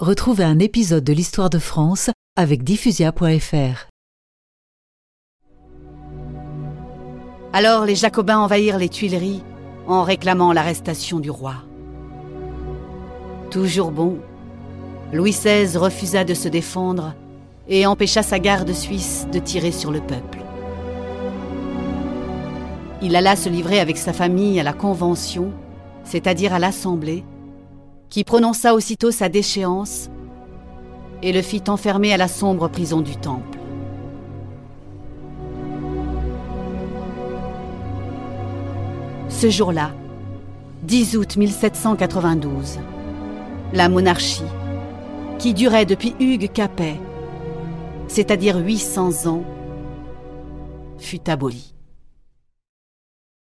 Retrouvez un épisode de l'Histoire de France avec diffusia.fr. Alors les Jacobins envahirent les Tuileries en réclamant l'arrestation du roi. Toujours bon, Louis XVI refusa de se défendre et empêcha sa garde suisse de tirer sur le peuple. Il alla se livrer avec sa famille à la Convention, c'est-à-dire à l'Assemblée, qui prononça aussitôt sa déchéance et le fit enfermer à la sombre prison du Temple. Ce jour-là, 10 août 1792, la monarchie, qui durait depuis Hugues Capet, c'est-à-dire 800 ans, fut abolie.